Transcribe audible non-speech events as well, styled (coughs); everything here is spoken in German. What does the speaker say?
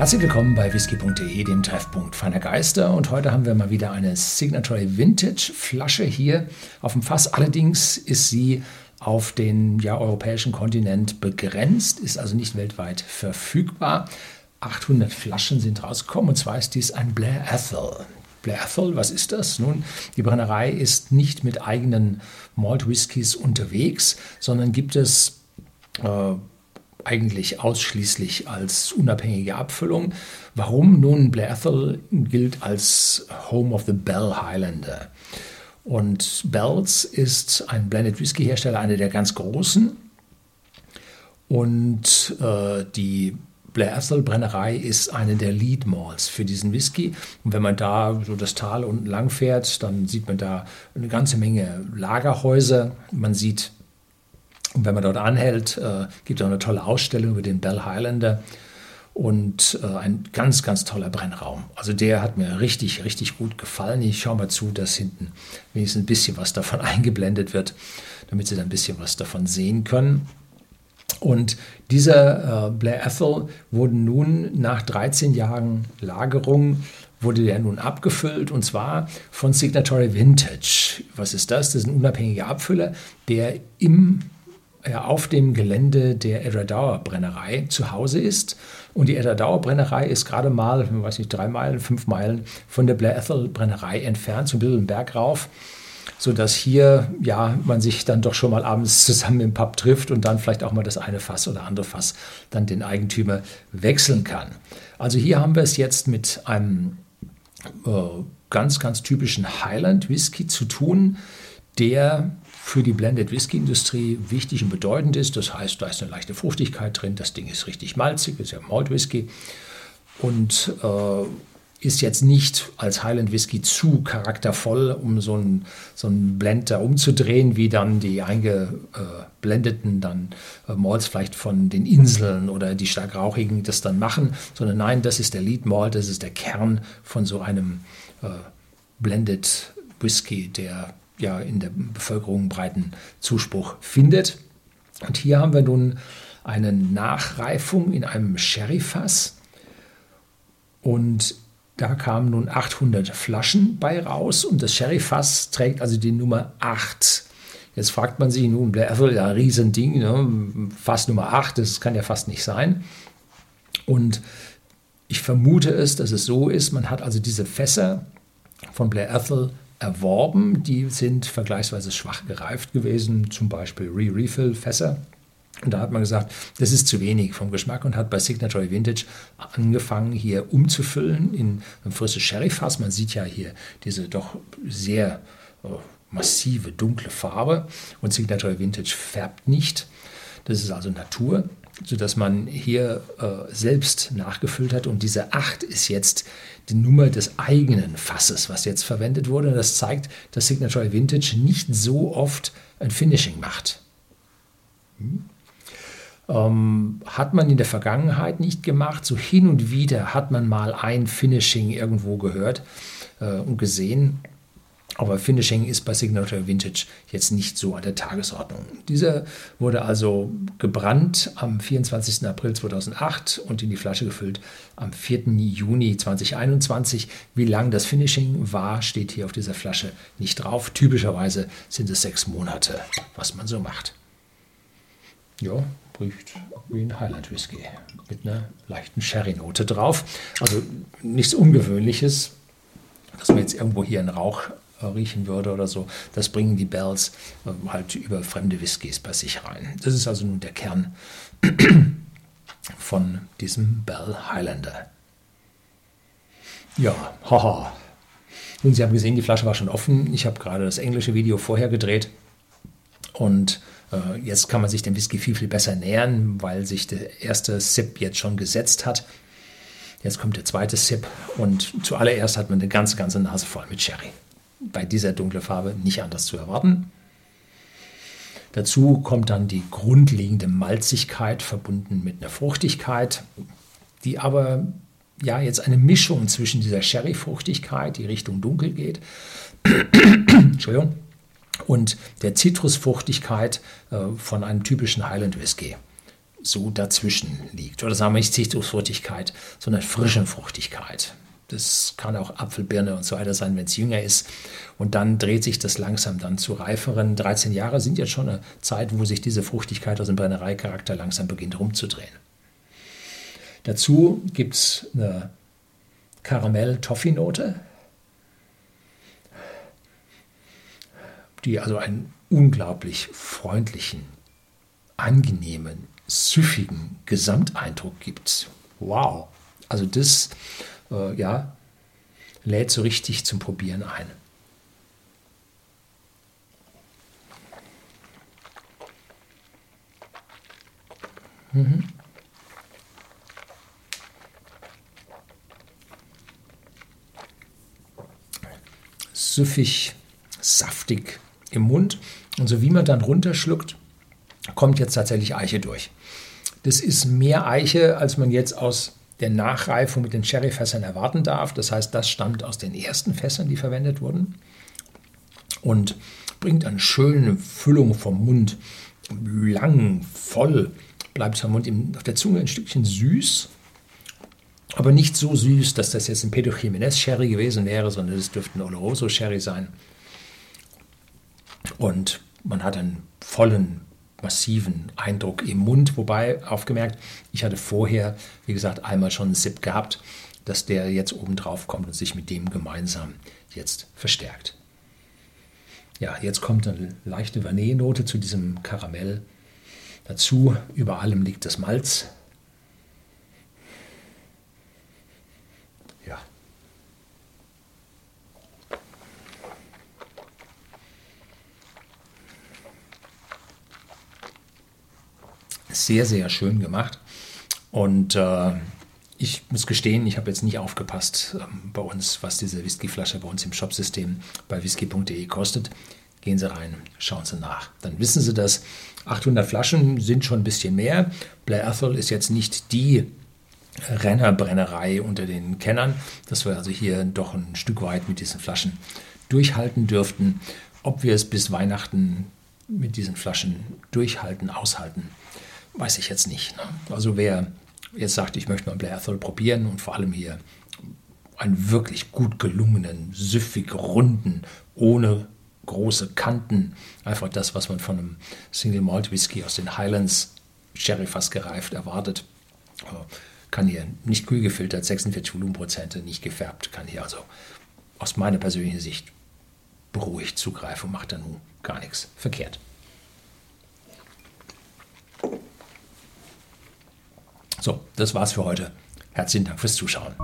Herzlich willkommen bei whisky.de, dem Treffpunkt feiner Geister. Und heute haben wir mal wieder eine Signatory Vintage Flasche hier auf dem Fass. Allerdings ist sie auf den ja, europäischen Kontinent begrenzt, ist also nicht weltweit verfügbar. 800 Flaschen sind rausgekommen und zwar ist dies ein Blair Ethel. Blair Ethel, was ist das? Nun, die Brennerei ist nicht mit eigenen Malt Whiskys unterwegs, sondern gibt es äh, eigentlich ausschließlich als unabhängige Abfüllung. Warum? Nun, Blair Ethel gilt als Home of the Bell Highlander. Und Bells ist ein Blended Whisky Hersteller, einer der ganz großen. Und äh, die Blair Ethel Brennerei ist eine der Lead Malls für diesen Whisky. Und wenn man da so das Tal unten lang fährt, dann sieht man da eine ganze Menge Lagerhäuser. Man sieht und wenn man dort anhält, äh, gibt es eine tolle Ausstellung über den Bell Highlander und äh, ein ganz, ganz toller Brennraum. Also der hat mir richtig, richtig gut gefallen. Ich schaue mal zu, dass hinten wenigstens ein bisschen was davon (laughs) eingeblendet wird, damit Sie dann ein bisschen was davon sehen können. Und dieser äh, Blair Ethel wurde nun nach 13 Jahren Lagerung wurde der nun abgefüllt und zwar von Signatory Vintage. Was ist das? Das ist ein unabhängiger Abfüller, der im auf dem Gelände der Eddradauer Brennerei zu Hause ist. Und die Eddradauer Brennerei ist gerade mal, ich weiß nicht, drei Meilen, fünf Meilen von der Blair Ethel Brennerei entfernt, so ein bisschen Berg rauf, sodass hier ja, man sich dann doch schon mal abends (laughs) zusammen im Pub trifft und dann vielleicht auch mal das eine Fass oder andere Fass dann den Eigentümer wechseln kann. Also hier haben wir es jetzt mit einem äh, ganz, ganz typischen Highland Whisky zu tun, der für die Blended Whisky Industrie wichtig und bedeutend ist. Das heißt, da ist eine leichte Fruchtigkeit drin. Das Ding ist richtig malzig, ist ja Malt Whisky und äh, ist jetzt nicht als Highland Whisky zu charaktervoll, um so einen so Blend da umzudrehen, wie dann die eingeblendeten dann äh, Malts vielleicht von den Inseln oder die stark rauchigen das dann machen, sondern nein, das ist der Lead Malt, das ist der Kern von so einem äh, Blended Whisky, der ja in der Bevölkerung breiten Zuspruch findet. Und hier haben wir nun eine Nachreifung in einem Sherryfass und da kamen nun 800 Flaschen bei raus und das Sherryfass trägt also die Nummer 8. Jetzt fragt man sich nun, Blair Ethel, ja, Riesending, ne? Fass Nummer 8, das kann ja fast nicht sein. Und ich vermute es, dass es so ist, man hat also diese Fässer von Blair Ethel erworben. Die sind vergleichsweise schwach gereift gewesen, zum Beispiel Re-Refill-Fässer. Und da hat man gesagt, das ist zu wenig vom Geschmack und hat bei Signatory Vintage angefangen, hier umzufüllen in ein frisches Sherryfass. Man sieht ja hier diese doch sehr oh, massive, dunkle Farbe und Signatory Vintage färbt nicht. Das ist also Natur sodass man hier äh, selbst nachgefüllt hat. Und diese 8 ist jetzt die Nummer des eigenen Fasses, was jetzt verwendet wurde. Und das zeigt, dass Signature Vintage nicht so oft ein Finishing macht. Hm. Ähm, hat man in der Vergangenheit nicht gemacht. So hin und wieder hat man mal ein Finishing irgendwo gehört äh, und gesehen. Aber Finishing ist bei Signature Vintage jetzt nicht so an der Tagesordnung. Dieser wurde also gebrannt am 24. April 2008 und in die Flasche gefüllt am 4. Juni 2021. Wie lang das Finishing war, steht hier auf dieser Flasche nicht drauf. Typischerweise sind es sechs Monate, was man so macht. Ja, riecht wie ein Highland Whisky mit einer leichten Sherry-Note drauf. Also nichts Ungewöhnliches, dass man jetzt irgendwo hier einen Rauch riechen würde oder so, das bringen die Bells äh, halt über fremde Whiskys bei sich rein. Das ist also nun der Kern von diesem Bell Highlander. Ja, haha. Nun, Sie haben gesehen, die Flasche war schon offen. Ich habe gerade das englische Video vorher gedreht und äh, jetzt kann man sich dem Whisky viel, viel besser nähern, weil sich der erste Sip jetzt schon gesetzt hat. Jetzt kommt der zweite Sip und zuallererst hat man eine ganze, ganze Nase voll mit Sherry bei dieser dunklen Farbe nicht anders zu erwarten. Dazu kommt dann die grundlegende Malzigkeit verbunden mit einer Fruchtigkeit, die aber ja jetzt eine Mischung zwischen dieser Sherry-Fruchtigkeit, die Richtung dunkel geht, (coughs) Entschuldigung, und der Zitrusfruchtigkeit äh, von einem typischen Highland Whisky so dazwischen liegt. Oder sagen wir nicht Zitrusfruchtigkeit, sondern frische Fruchtigkeit. Das kann auch Apfelbirne und so weiter sein, wenn es jünger ist. Und dann dreht sich das langsam dann zu reiferen. 13 Jahre sind jetzt schon eine Zeit, wo sich diese Fruchtigkeit aus dem Brennereicharakter langsam beginnt rumzudrehen. Dazu gibt es eine Karamell-Toffee-Note, die also einen unglaublich freundlichen, angenehmen, süffigen Gesamteindruck gibt. Wow! Also das äh, ja, lädt so richtig zum Probieren ein. Mhm. Süffig, saftig im Mund. Und so wie man dann runterschluckt, kommt jetzt tatsächlich Eiche durch. Das ist mehr Eiche, als man jetzt aus der Nachreifung mit den Sherryfässern erwarten darf. Das heißt, das stammt aus den ersten Fässern, die verwendet wurden und bringt eine schöne Füllung vom Mund. Lang, voll bleibt der Mund auf der Zunge ein Stückchen süß, aber nicht so süß, dass das jetzt ein Pedro Jiménez Sherry gewesen wäre, sondern es dürfte ein Oloroso Sherry sein. Und man hat einen vollen massiven Eindruck im Mund. Wobei, aufgemerkt, ich hatte vorher, wie gesagt, einmal schon einen Sip gehabt, dass der jetzt oben drauf kommt und sich mit dem gemeinsam jetzt verstärkt. Ja, jetzt kommt eine leichte Vanillenote zu diesem Karamell dazu. Über allem liegt das Malz. Sehr, sehr schön gemacht. Und äh, ich muss gestehen, ich habe jetzt nicht aufgepasst ähm, bei uns, was diese Whiskyflasche bei uns im Shopsystem bei whisky.de kostet. Gehen Sie rein, schauen Sie nach. Dann wissen Sie das. 800 Flaschen sind schon ein bisschen mehr. Blair Athol ist jetzt nicht die Rennerbrennerei unter den Kennern, dass wir also hier doch ein Stück weit mit diesen Flaschen durchhalten dürften. Ob wir es bis Weihnachten mit diesen Flaschen durchhalten, aushalten, weiß ich jetzt nicht. Ne? Also wer jetzt sagt, ich möchte mal Blair Athol probieren und vor allem hier einen wirklich gut gelungenen, süffig runden, ohne große Kanten, einfach das, was man von einem Single Malt Whisky aus den Highlands Sherry fast gereift erwartet. Kann hier nicht kühl gefiltert, 46 Volumenprozente, nicht gefärbt, kann hier also aus meiner persönlichen Sicht beruhigt zugreifen und macht da nun gar nichts verkehrt. So, das war's für heute. Herzlichen Dank fürs Zuschauen.